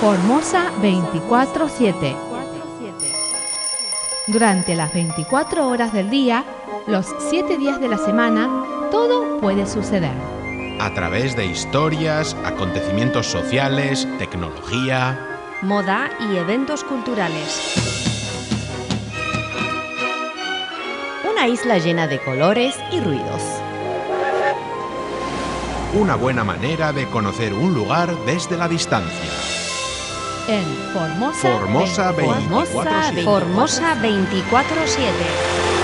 Formosa 24-7 Durante las 24 horas del día, los 7 días de la semana, todo puede suceder. A través de historias, acontecimientos sociales, tecnología, moda y eventos culturales. Una isla llena de colores y ruidos. Una buena manera de conocer un lugar desde la distancia. En Formosa, Formosa 24-7. Formosa 24-7.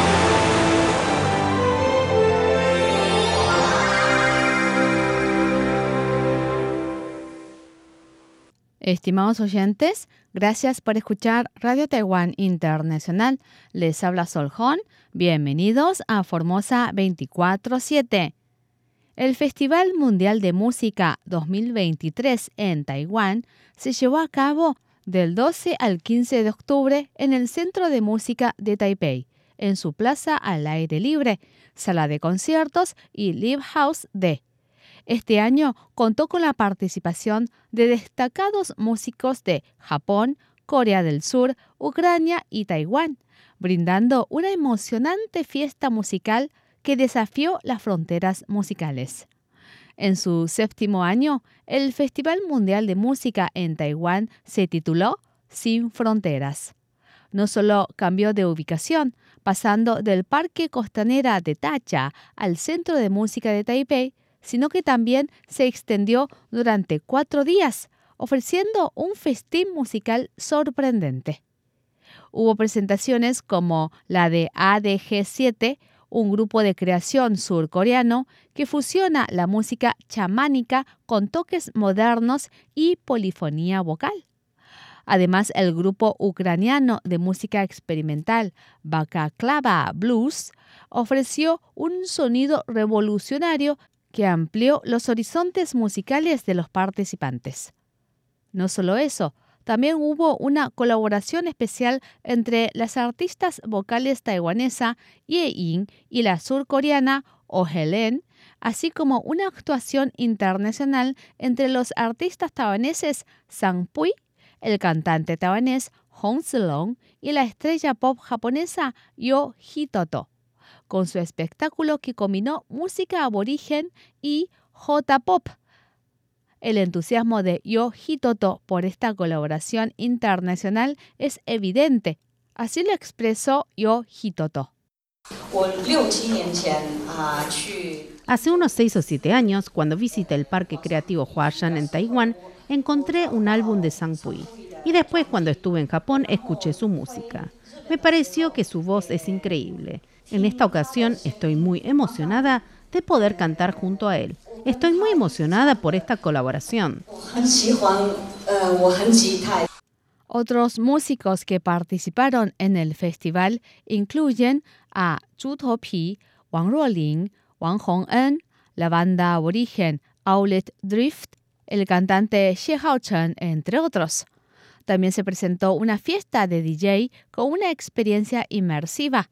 Estimados oyentes, gracias por escuchar Radio Taiwán Internacional. Les habla Soljón. Bienvenidos a Formosa 24-7. El Festival Mundial de Música 2023 en Taiwán se llevó a cabo del 12 al 15 de octubre en el Centro de Música de Taipei, en su plaza al aire libre, sala de conciertos y live house de. Este año contó con la participación de destacados músicos de Japón, Corea del Sur, Ucrania y Taiwán, brindando una emocionante fiesta musical que desafió las fronteras musicales. En su séptimo año, el Festival Mundial de Música en Taiwán se tituló Sin Fronteras. No solo cambió de ubicación, pasando del Parque Costanera de Tacha al Centro de Música de Taipei, sino que también se extendió durante cuatro días, ofreciendo un festín musical sorprendente. Hubo presentaciones como la de ADG7, un grupo de creación surcoreano que fusiona la música chamánica con toques modernos y polifonía vocal. Además, el grupo ucraniano de música experimental Bakaklava Blues ofreció un sonido revolucionario que amplió los horizontes musicales de los participantes. No solo eso, también hubo una colaboración especial entre las artistas vocales taiwanesa Ye Ying y la surcoreana Oh Helen, así como una actuación internacional entre los artistas taiwaneses Sang Pui, el cantante taiwanés Hong Zilong y la estrella pop japonesa Yo Hitoto con su espectáculo que combinó música aborigen y J-pop. El entusiasmo de Yo Hitoto por esta colaboración internacional es evidente. Así lo expresó Yo Hitoto. Hace unos seis o siete años, cuando visité el Parque Creativo Huashan en Taiwán, encontré un álbum de Sang Pui. Y después, cuando estuve en Japón, escuché su música. Me pareció que su voz es increíble. En esta ocasión estoy muy emocionada de poder cantar junto a él. Estoy muy emocionada por esta colaboración. Otros músicos que participaron en el festival incluyen a Zhu Topi, Wang Ruoling, Wang Hongen, la banda aborigen Outlet Drift, el cantante Xie Haochen, entre otros. También se presentó una fiesta de DJ con una experiencia inmersiva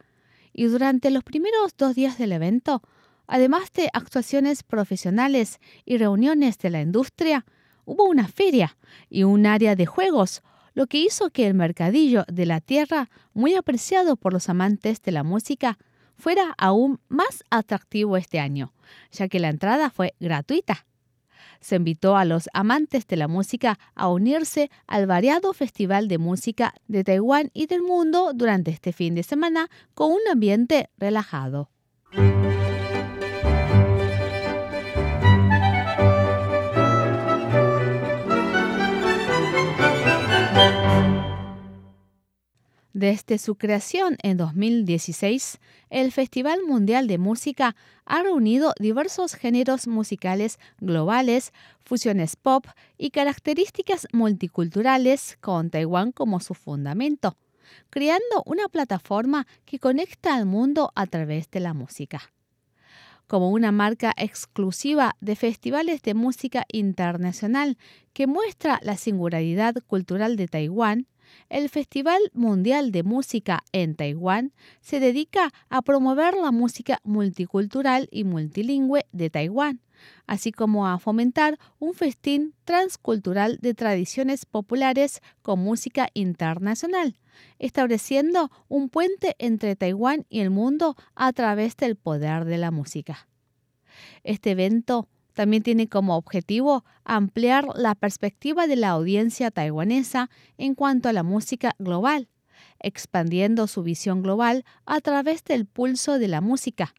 y durante los primeros dos días del evento, además de actuaciones profesionales y reuniones de la industria, hubo una feria y un área de juegos, lo que hizo que el mercadillo de la tierra, muy apreciado por los amantes de la música, fuera aún más atractivo este año, ya que la entrada fue gratuita. Se invitó a los amantes de la música a unirse al variado Festival de Música de Taiwán y del mundo durante este fin de semana con un ambiente relajado. Desde su creación en 2016, el Festival Mundial de Música ha reunido diversos géneros musicales globales, fusiones pop y características multiculturales con Taiwán como su fundamento, creando una plataforma que conecta al mundo a través de la música. Como una marca exclusiva de festivales de música internacional que muestra la singularidad cultural de Taiwán, el Festival Mundial de Música en Taiwán se dedica a promover la música multicultural y multilingüe de Taiwán, así como a fomentar un festín transcultural de tradiciones populares con música internacional, estableciendo un puente entre Taiwán y el mundo a través del poder de la música. Este evento también tiene como objetivo ampliar la perspectiva de la audiencia taiwanesa en cuanto a la música global, expandiendo su visión global a través del pulso de la música.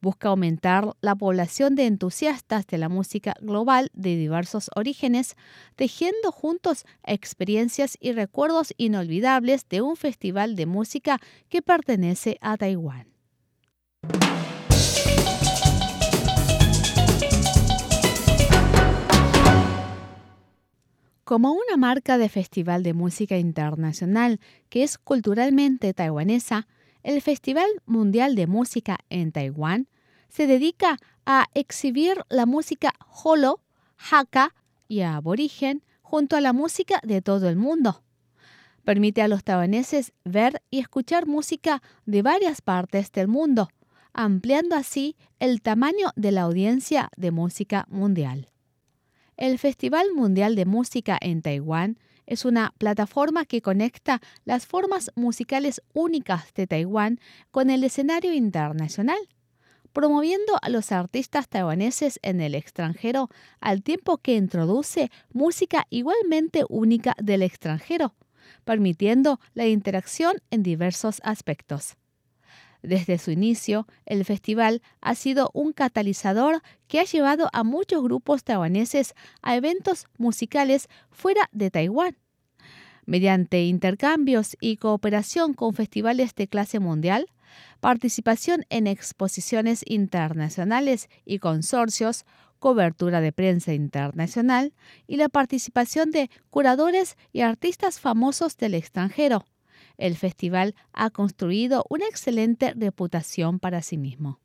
Busca aumentar la población de entusiastas de la música global de diversos orígenes, tejiendo juntos experiencias y recuerdos inolvidables de un festival de música que pertenece a Taiwán. Como una marca de festival de música internacional que es culturalmente taiwanesa, el Festival Mundial de Música en Taiwán se dedica a exhibir la música holo, hakka y aborigen junto a la música de todo el mundo. Permite a los taiwaneses ver y escuchar música de varias partes del mundo, ampliando así el tamaño de la audiencia de música mundial. El Festival Mundial de Música en Taiwán es una plataforma que conecta las formas musicales únicas de Taiwán con el escenario internacional, promoviendo a los artistas taiwaneses en el extranjero al tiempo que introduce música igualmente única del extranjero, permitiendo la interacción en diversos aspectos. Desde su inicio, el festival ha sido un catalizador que ha llevado a muchos grupos taiwaneses a eventos musicales fuera de Taiwán. Mediante intercambios y cooperación con festivales de clase mundial, participación en exposiciones internacionales y consorcios, cobertura de prensa internacional y la participación de curadores y artistas famosos del extranjero, el festival ha construido una excelente reputación para sí mismo.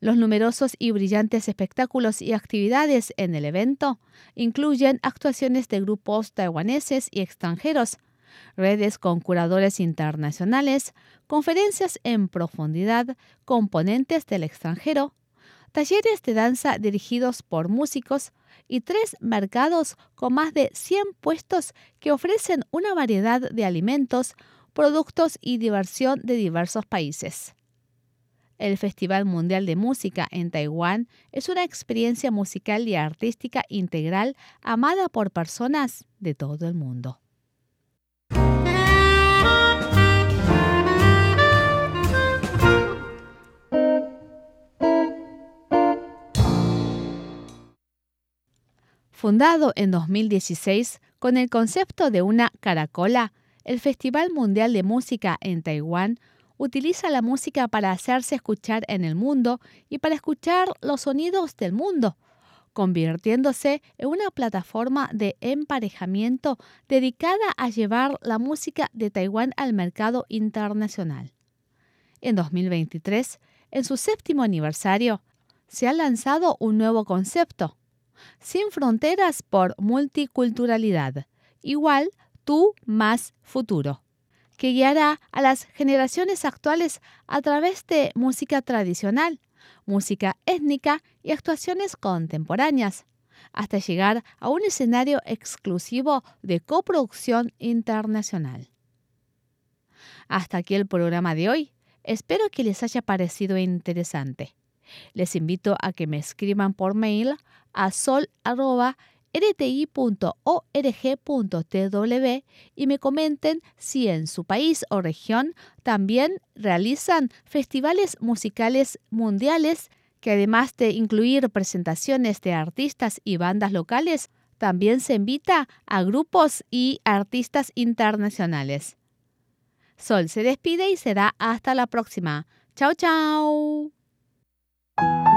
Los numerosos y brillantes espectáculos y actividades en el evento incluyen actuaciones de grupos taiwaneses y extranjeros, redes con curadores internacionales, conferencias en profundidad, componentes del extranjero, talleres de danza dirigidos por músicos, y tres mercados con más de 100 puestos que ofrecen una variedad de alimentos, productos y diversión de diversos países. El Festival Mundial de Música en Taiwán es una experiencia musical y artística integral amada por personas de todo el mundo. Fundado en 2016 con el concepto de una caracola, el Festival Mundial de Música en Taiwán utiliza la música para hacerse escuchar en el mundo y para escuchar los sonidos del mundo, convirtiéndose en una plataforma de emparejamiento dedicada a llevar la música de Taiwán al mercado internacional. En 2023, en su séptimo aniversario, se ha lanzado un nuevo concepto, sin fronteras por multiculturalidad. Igual tú más futuro, que guiará a las generaciones actuales a través de música tradicional, música étnica y actuaciones contemporáneas, hasta llegar a un escenario exclusivo de coproducción internacional. Hasta aquí el programa de hoy. Espero que les haya parecido interesante. Les invito a que me escriban por mail a sol.rti.org.tw y me comenten si en su país o región también realizan festivales musicales mundiales que además de incluir presentaciones de artistas y bandas locales, también se invita a grupos y artistas internacionales. Sol se despide y será hasta la próxima. Chao, chao. Thank you